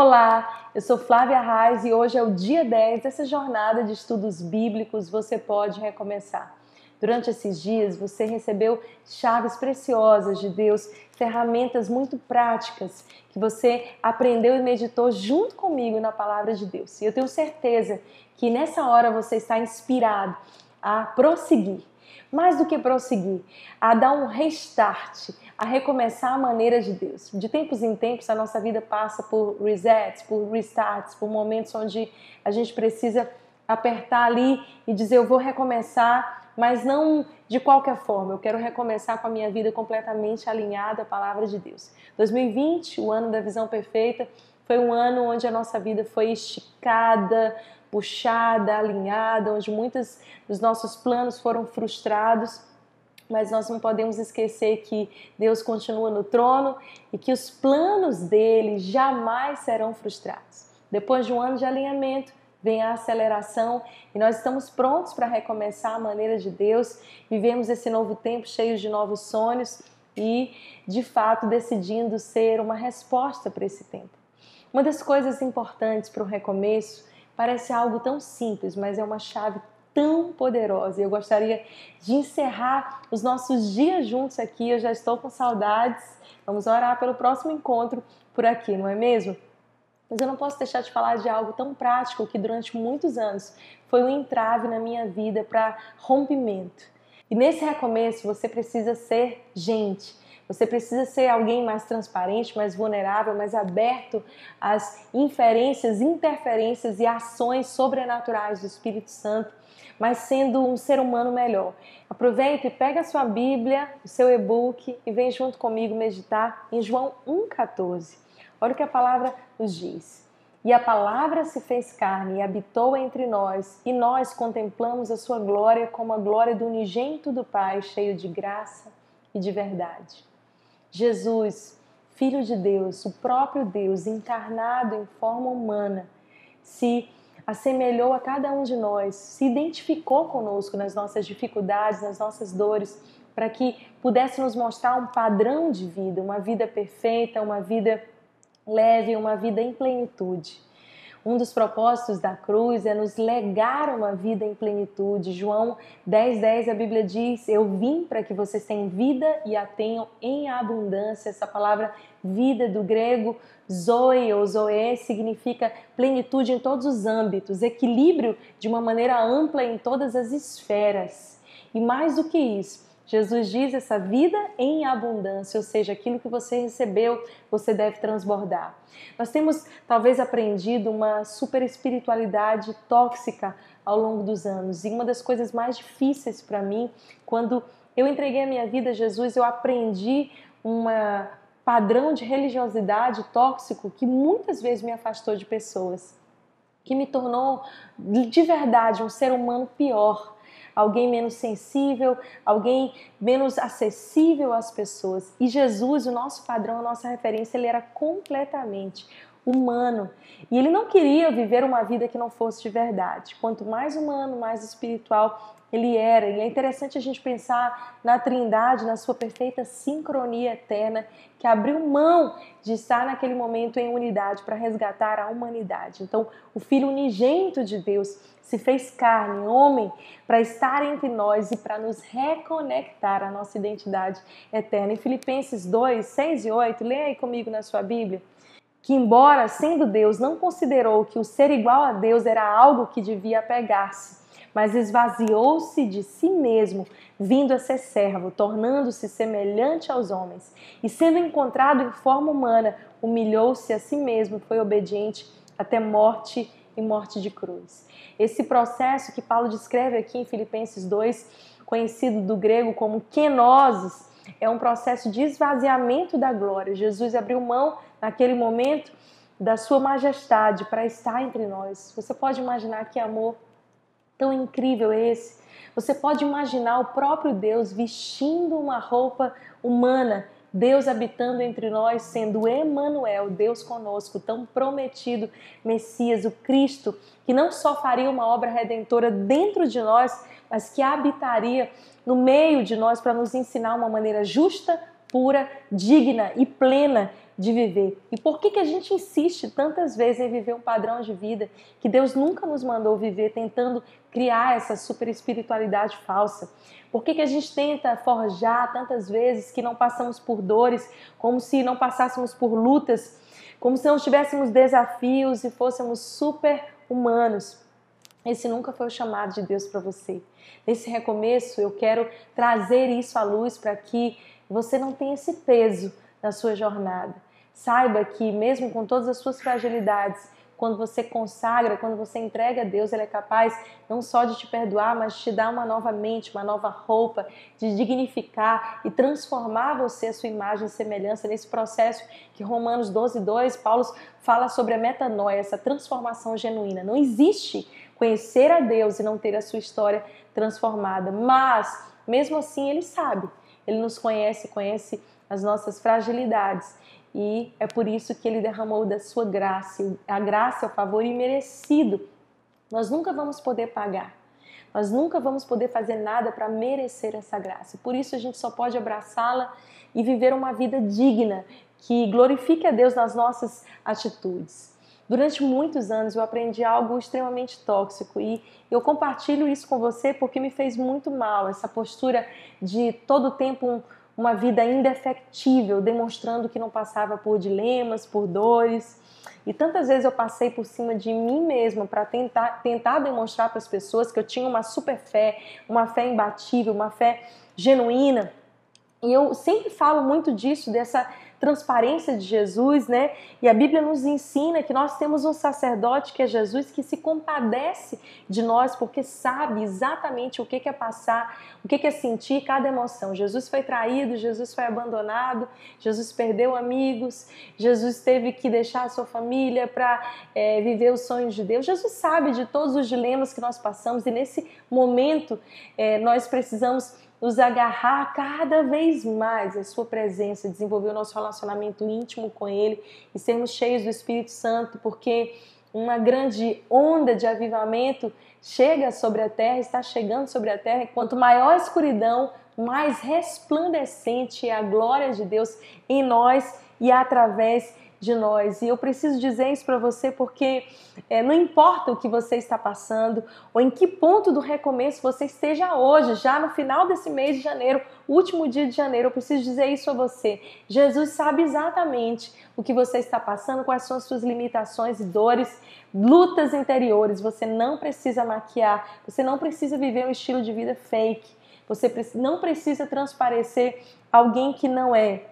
Olá, eu sou Flávia Reis e hoje é o dia 10 dessa jornada de estudos bíblicos Você Pode Recomeçar. Durante esses dias você recebeu chaves preciosas de Deus, ferramentas muito práticas que você aprendeu e meditou junto comigo na palavra de Deus. E eu tenho certeza que nessa hora você está inspirado a prosseguir mais do que prosseguir, a dar um restart, a recomeçar a maneira de Deus. De tempos em tempos, a nossa vida passa por resets, por restarts, por momentos onde a gente precisa apertar ali e dizer: Eu vou recomeçar, mas não de qualquer forma. Eu quero recomeçar com a minha vida completamente alinhada à palavra de Deus. 2020, o ano da visão perfeita, foi um ano onde a nossa vida foi esticada, puxada, alinhada, onde muitos dos nossos planos foram frustrados. Mas nós não podemos esquecer que Deus continua no trono e que os planos dele jamais serão frustrados. Depois de um ano de alinhamento, vem a aceleração e nós estamos prontos para recomeçar a maneira de Deus. Vivemos esse novo tempo cheio de novos sonhos e, de fato, decidindo ser uma resposta para esse tempo. Uma das coisas importantes para o recomeço Parece algo tão simples, mas é uma chave tão poderosa. E eu gostaria de encerrar os nossos dias juntos aqui. Eu já estou com saudades. Vamos orar pelo próximo encontro por aqui, não é mesmo? Mas eu não posso deixar de falar de algo tão prático que durante muitos anos foi um entrave na minha vida para rompimento. E nesse recomeço você precisa ser gente. Você precisa ser alguém mais transparente, mais vulnerável, mais aberto às inferências, interferências e ações sobrenaturais do Espírito Santo, mas sendo um ser humano melhor. Aproveite e pega a sua Bíblia, o seu e-book e vem junto comigo meditar em João 1,14. Olha o que a palavra nos diz. E a palavra se fez carne e habitou entre nós, e nós contemplamos a sua glória como a glória do unigênito do Pai, cheio de graça e de verdade. Jesus, Filho de Deus, o próprio Deus encarnado em forma humana, se assemelhou a cada um de nós, se identificou conosco nas nossas dificuldades, nas nossas dores, para que pudesse nos mostrar um padrão de vida, uma vida perfeita, uma vida leve, uma vida em plenitude. Um dos propósitos da cruz é nos legar uma vida em plenitude. João 10,10 10, a Bíblia diz: Eu vim para que vocês tenham vida e a tenham em abundância. Essa palavra vida do grego zoe ou zoe significa plenitude em todos os âmbitos, equilíbrio de uma maneira ampla em todas as esferas. E mais do que isso, Jesus diz essa vida em abundância, ou seja, aquilo que você recebeu, você deve transbordar. Nós temos talvez aprendido uma super espiritualidade tóxica ao longo dos anos. E uma das coisas mais difíceis para mim, quando eu entreguei a minha vida a Jesus, eu aprendi um padrão de religiosidade tóxico que muitas vezes me afastou de pessoas, que me tornou de verdade um ser humano pior alguém menos sensível, alguém menos acessível às pessoas. E Jesus, o nosso padrão, a nossa referência, ele era completamente humano. E ele não queria viver uma vida que não fosse de verdade. Quanto mais humano, mais espiritual ele era. E é interessante a gente pensar na Trindade, na sua perfeita sincronia eterna, que abriu mão de estar naquele momento em unidade para resgatar a humanidade. Então, o Filho unigênito de Deus se fez carne, homem, para estar entre nós e para nos reconectar à nossa identidade eterna. Em Filipenses 2, 6 e 8, leia aí comigo na sua Bíblia que, embora sendo Deus, não considerou que o ser igual a Deus era algo que devia apegar-se, mas esvaziou-se de si mesmo, vindo a ser servo, tornando-se semelhante aos homens. E sendo encontrado em forma humana, humilhou-se a si mesmo, foi obediente até morte e morte de cruz. Esse processo que Paulo descreve aqui em Filipenses 2, conhecido do grego como kenosis, é um processo de esvaziamento da glória. Jesus abriu mão naquele momento da sua majestade para estar entre nós. Você pode imaginar que amor tão incrível esse. Você pode imaginar o próprio Deus vestindo uma roupa humana, Deus habitando entre nós, sendo Emanuel, Deus conosco, tão prometido Messias, o Cristo, que não só faria uma obra redentora dentro de nós, mas que habitaria no meio de nós para nos ensinar uma maneira justa, pura, digna e plena de viver. E por que, que a gente insiste tantas vezes em viver um padrão de vida que Deus nunca nos mandou viver, tentando criar essa super espiritualidade falsa? Por que, que a gente tenta forjar tantas vezes que não passamos por dores, como se não passássemos por lutas, como se não tivéssemos desafios e fôssemos super humanos? Esse nunca foi o chamado de Deus para você. Nesse recomeço, eu quero trazer isso à luz para que você não tenha esse peso na sua jornada. Saiba que, mesmo com todas as suas fragilidades, quando você consagra, quando você entrega a Deus, Ele é capaz não só de te perdoar, mas de te dar uma nova mente, uma nova roupa, de dignificar e transformar você, a sua imagem e semelhança nesse processo que Romanos 12, 2, Paulo fala sobre a metanoia, essa transformação genuína. Não existe conhecer a Deus e não ter a sua história transformada, mas mesmo assim Ele sabe, Ele nos conhece, conhece as nossas fragilidades e é por isso que ele derramou da sua graça. A graça o favor imerecido. Nós nunca vamos poder pagar. Nós nunca vamos poder fazer nada para merecer essa graça. Por isso a gente só pode abraçá-la e viver uma vida digna, que glorifique a Deus nas nossas atitudes. Durante muitos anos eu aprendi algo extremamente tóxico e eu compartilho isso com você porque me fez muito mal essa postura de todo tempo um, uma vida indefectível, demonstrando que não passava por dilemas, por dores. E tantas vezes eu passei por cima de mim mesma para tentar, tentar demonstrar para as pessoas que eu tinha uma super fé, uma fé imbatível, uma fé genuína. E eu sempre falo muito disso, dessa transparência de Jesus, né? E a Bíblia nos ensina que nós temos um sacerdote que é Jesus que se compadece de nós porque sabe exatamente o que é passar, o que é sentir cada emoção. Jesus foi traído, Jesus foi abandonado, Jesus perdeu amigos, Jesus teve que deixar a sua família para é, viver os sonhos de Deus. Jesus sabe de todos os dilemas que nós passamos e nesse momento é, nós precisamos nos agarrar cada vez mais à Sua presença, desenvolver o nosso relacionamento íntimo com Ele e sermos cheios do Espírito Santo, porque uma grande onda de avivamento chega sobre a terra, está chegando sobre a terra, quanto maior a escuridão, mais resplandecente é a glória de Deus em nós e através de nós. E eu preciso dizer isso para você porque é, não importa o que você está passando ou em que ponto do recomeço você esteja hoje, já no final desse mês de janeiro, último dia de janeiro, eu preciso dizer isso a você. Jesus sabe exatamente o que você está passando, quais são as suas limitações e dores, lutas interiores. Você não precisa maquiar, você não precisa viver um estilo de vida fake. Você não precisa transparecer alguém que não é.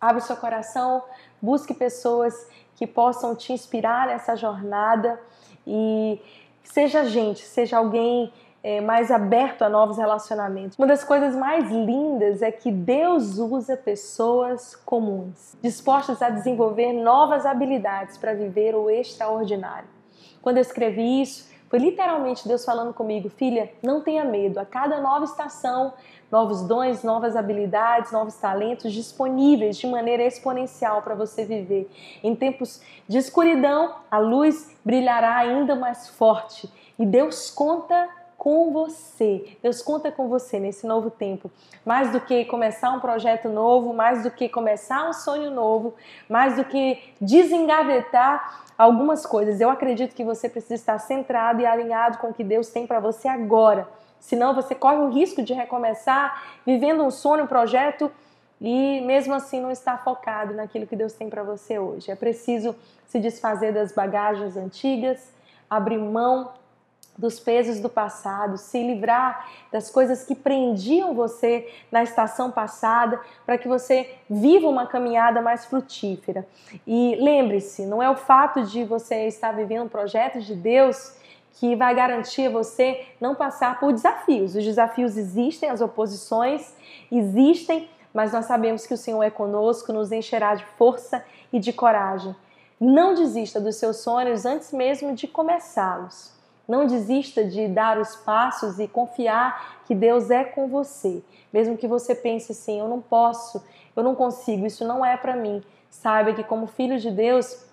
Abre seu coração Busque pessoas que possam te inspirar nessa jornada e seja gente, seja alguém é, mais aberto a novos relacionamentos. Uma das coisas mais lindas é que Deus usa pessoas comuns, dispostas a desenvolver novas habilidades para viver o extraordinário. Quando eu escrevi isso, foi literalmente Deus falando comigo, filha, não tenha medo. A cada nova estação, novos dons, novas habilidades, novos talentos disponíveis de maneira exponencial para você viver. Em tempos de escuridão, a luz brilhará ainda mais forte. E Deus conta com você. Deus conta com você nesse novo tempo. Mais do que começar um projeto novo, mais do que começar um sonho novo, mais do que desengavetar algumas coisas. Eu acredito que você precisa estar centrado e alinhado com o que Deus tem para você agora. Senão você corre o risco de recomeçar vivendo um sonho, um projeto e mesmo assim não estar focado naquilo que Deus tem para você hoje. É preciso se desfazer das bagagens antigas, abrir mão dos pesos do passado, se livrar das coisas que prendiam você na estação passada, para que você viva uma caminhada mais frutífera. E lembre-se, não é o fato de você estar vivendo um projeto de Deus que vai garantir você não passar por desafios. Os desafios existem, as oposições existem, mas nós sabemos que o Senhor é conosco, nos encherá de força e de coragem. Não desista dos seus sonhos antes mesmo de começá-los. Não desista de dar os passos e confiar que Deus é com você. Mesmo que você pense assim, eu não posso, eu não consigo, isso não é para mim. Saiba que como filho de Deus,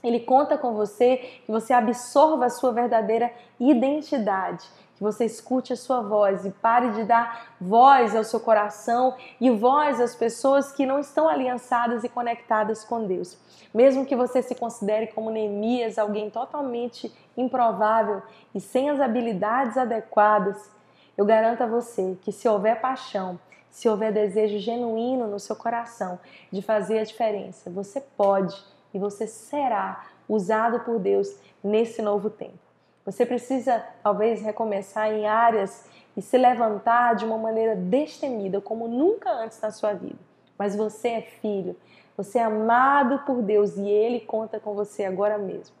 ele conta com você, que você absorva a sua verdadeira identidade, que você escute a sua voz e pare de dar voz ao seu coração e voz às pessoas que não estão aliançadas e conectadas com Deus. Mesmo que você se considere como Neemias, alguém totalmente improvável e sem as habilidades adequadas, eu garanto a você que se houver paixão, se houver desejo genuíno no seu coração de fazer a diferença, você pode e você será usado por Deus nesse novo tempo. Você precisa talvez recomeçar em áreas e se levantar de uma maneira destemida, como nunca antes na sua vida. Mas você é filho, você é amado por Deus e Ele conta com você agora mesmo.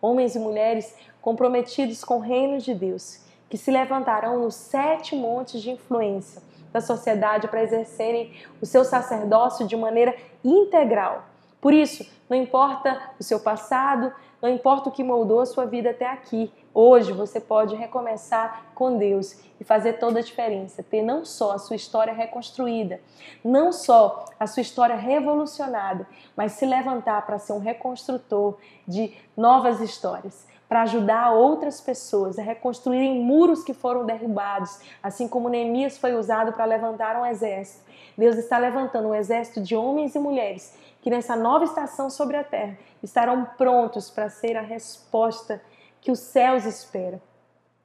Homens e mulheres comprometidos com o reino de Deus, que se levantarão nos sete montes de influência da sociedade para exercerem o seu sacerdócio de maneira integral. Por isso, não importa o seu passado, não importa o que moldou a sua vida até aqui, hoje você pode recomeçar com Deus e fazer toda a diferença. Ter não só a sua história reconstruída, não só a sua história revolucionada, mas se levantar para ser um reconstrutor de novas histórias para ajudar outras pessoas a reconstruírem muros que foram derrubados, assim como Neemias foi usado para levantar um exército. Deus está levantando um exército de homens e mulheres que nessa nova estação sobre a terra estarão prontos para ser a resposta que os céus esperam.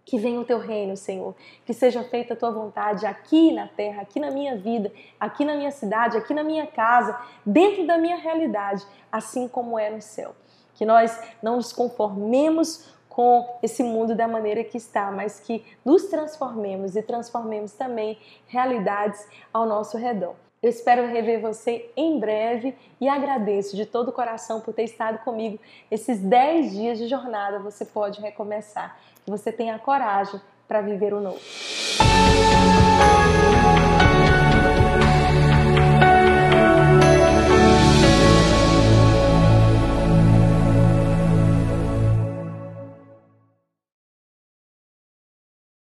Que venha o teu reino, Senhor. Que seja feita a tua vontade aqui na terra, aqui na minha vida, aqui na minha cidade, aqui na minha casa, dentro da minha realidade, assim como é no céu que nós não nos conformemos com esse mundo da maneira que está, mas que nos transformemos e transformemos também realidades ao nosso redor. Eu espero rever você em breve e agradeço de todo o coração por ter estado comigo esses 10 dias de jornada. Você pode recomeçar. Que você tenha coragem para viver o novo.